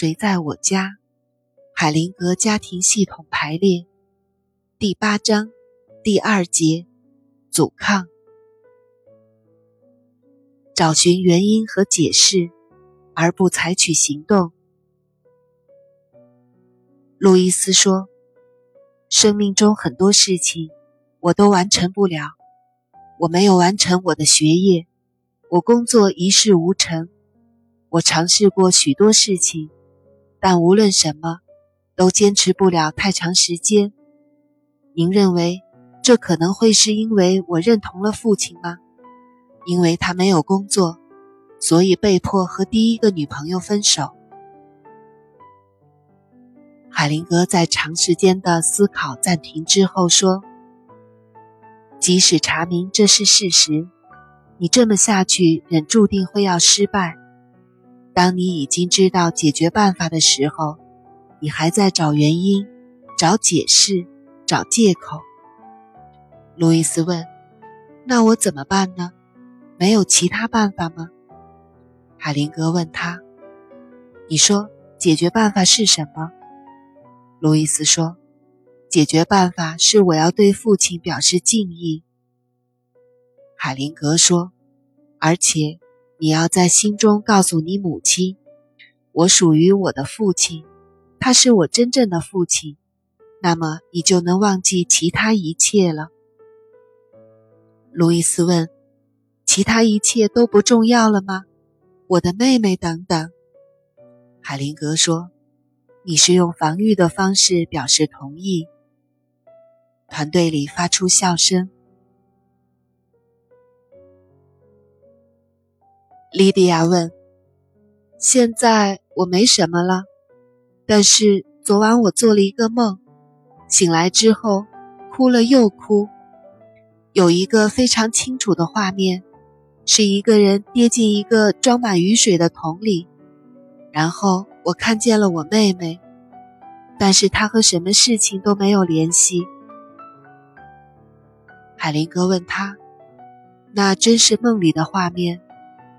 谁在我家？海灵格家庭系统排列，第八章第二节，阻抗。找寻原因和解释，而不采取行动。路易斯说：“生命中很多事情我都完成不了。我没有完成我的学业，我工作一事无成。我尝试过许多事情，但无论什么。”都坚持不了太长时间。您认为这可能会是因为我认同了父亲吗？因为他没有工作，所以被迫和第一个女朋友分手。海灵格在长时间的思考暂停之后说：“即使查明这是事实，你这么下去人注定会要失败。当你已经知道解决办法的时候。”你还在找原因、找解释、找借口。路易斯问：“那我怎么办呢？没有其他办法吗？”海灵格问他：“你说解决办法是什么？”路易斯说：“解决办法是我要对父亲表示敬意。”海灵格说：“而且你要在心中告诉你母亲，我属于我的父亲。”他是我真正的父亲，那么你就能忘记其他一切了。路易斯问：“其他一切都不重要了吗？我的妹妹等等。”海灵格说：“你是用防御的方式表示同意。”团队里发出笑声。莉迪亚问：“现在我没什么了。”但是昨晚我做了一个梦，醒来之后哭了又哭，有一个非常清楚的画面，是一个人跌进一个装满雨水的桶里，然后我看见了我妹妹，但是她和什么事情都没有联系。海林格问他：“那真是梦里的画面，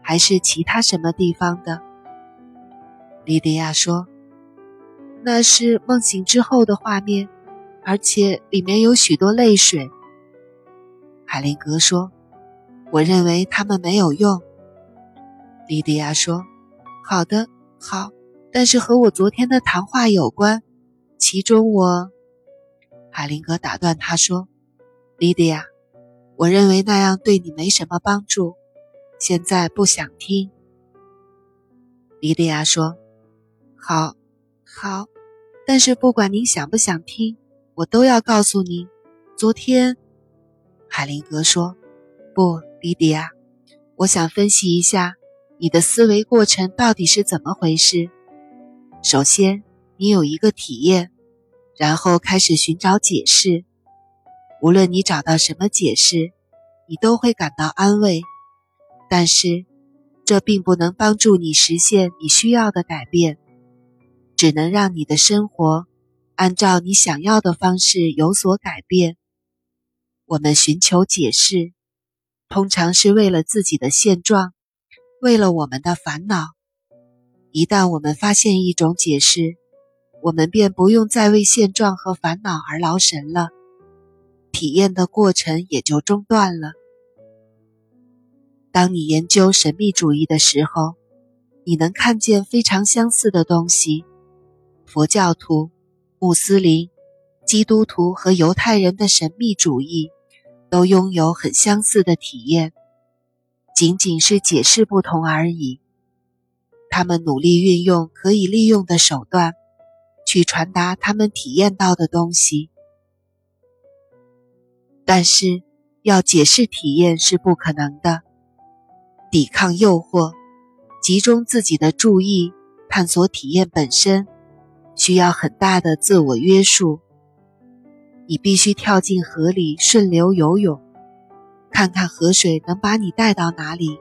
还是其他什么地方的？”莉迪亚说。那是梦醒之后的画面，而且里面有许多泪水。海灵格说：“我认为他们没有用。”莉迪亚说：“好的，好，但是和我昨天的谈话有关。其中我……”海灵格打断他说：“莉迪亚，我认为那样对你没什么帮助，现在不想听。”莉迪亚说：“好。”好，但是不管您想不想听，我都要告诉您。昨天，海灵格说：“不，莉迪亚，我想分析一下你的思维过程到底是怎么回事。首先，你有一个体验，然后开始寻找解释。无论你找到什么解释，你都会感到安慰。但是，这并不能帮助你实现你需要的改变。”只能让你的生活按照你想要的方式有所改变。我们寻求解释，通常是为了自己的现状，为了我们的烦恼。一旦我们发现一种解释，我们便不用再为现状和烦恼而劳神了，体验的过程也就中断了。当你研究神秘主义的时候，你能看见非常相似的东西。佛教徒、穆斯林、基督徒和犹太人的神秘主义都拥有很相似的体验，仅仅是解释不同而已。他们努力运用可以利用的手段，去传达他们体验到的东西，但是要解释体验是不可能的。抵抗诱惑，集中自己的注意，探索体验本身。需要很大的自我约束。你必须跳进河里顺流游泳，看看河水能把你带到哪里。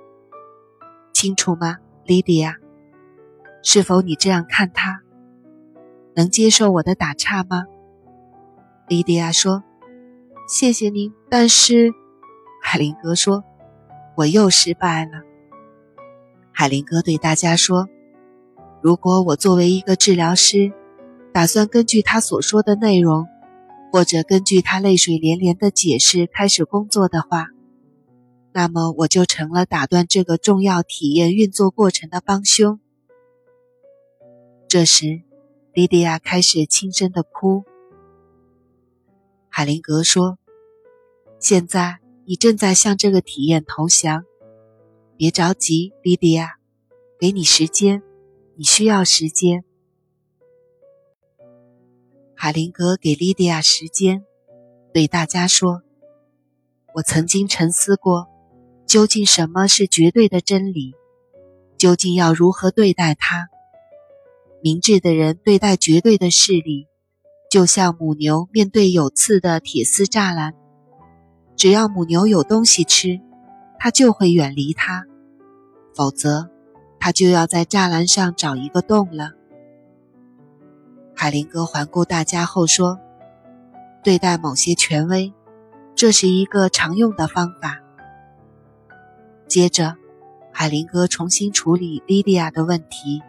清楚吗，莉迪亚？是否你这样看他？能接受我的打岔吗？莉迪亚说：“谢谢您，但是……”海林格说：“我又失败了。”海林格对大家说：“如果我作为一个治疗师，打算根据他所说的内容，或者根据他泪水连连的解释开始工作的话，那么我就成了打断这个重要体验运作过程的帮凶。这时，莉迪亚开始轻声的哭。海灵格说：“现在你正在向这个体验投降，别着急，莉迪亚，给你时间，你需要时间。”海灵格给莉迪亚时间，对大家说：“我曾经沉思过，究竟什么是绝对的真理？究竟要如何对待它？明智的人对待绝对的势力，就像母牛面对有刺的铁丝栅栏，只要母牛有东西吃，它就会远离它；否则，它就要在栅栏上找一个洞了。”海灵格环顾大家后说：“对待某些权威，这是一个常用的方法。”接着，海灵格重新处理莉迪亚的问题，